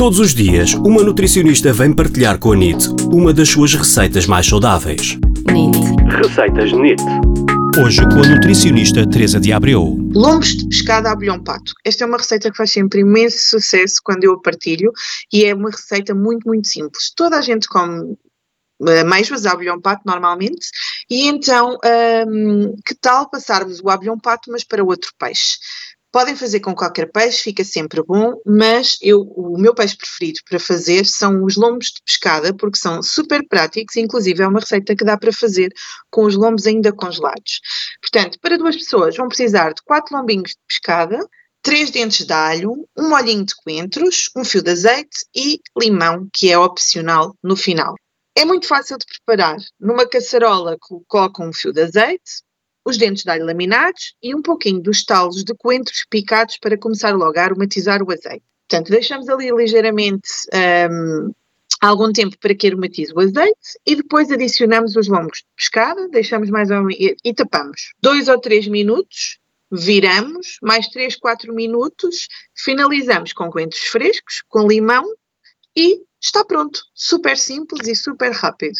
Todos os dias, uma nutricionista vem partilhar com a NIT uma das suas receitas mais saudáveis. NIT. Receitas NIT. Hoje com a nutricionista Teresa de Abreu. Lombos de pescado a abelhão pato. Esta é uma receita que faz sempre imenso sucesso quando eu a partilho e é uma receita muito, muito simples. Toda a gente come ameixas, abelhão pato normalmente, e então um, que tal passarmos o abelhão pato mas para outro peixe? Podem fazer com qualquer peixe, fica sempre bom, mas eu, o meu peixe preferido para fazer são os lombos de pescada, porque são super práticos, inclusive é uma receita que dá para fazer com os lombos ainda congelados. Portanto, para duas pessoas vão precisar de quatro lombinhos de pescada, três dentes de alho, um molhinho de coentros, um fio de azeite e limão, que é opcional no final. É muito fácil de preparar. Numa caçarola colocam um fio de azeite, os dentes de alho laminados e um pouquinho dos talos de coentros picados para começar logo a aromatizar o azeite. Portanto, deixamos ali ligeiramente um, algum tempo para que aromatize o azeite e depois adicionamos os lombos de pescada, deixamos mais um e, e tapamos. Dois ou três minutos, viramos, mais três, quatro minutos, finalizamos com coentros frescos, com limão e está pronto. Super simples e super rápido.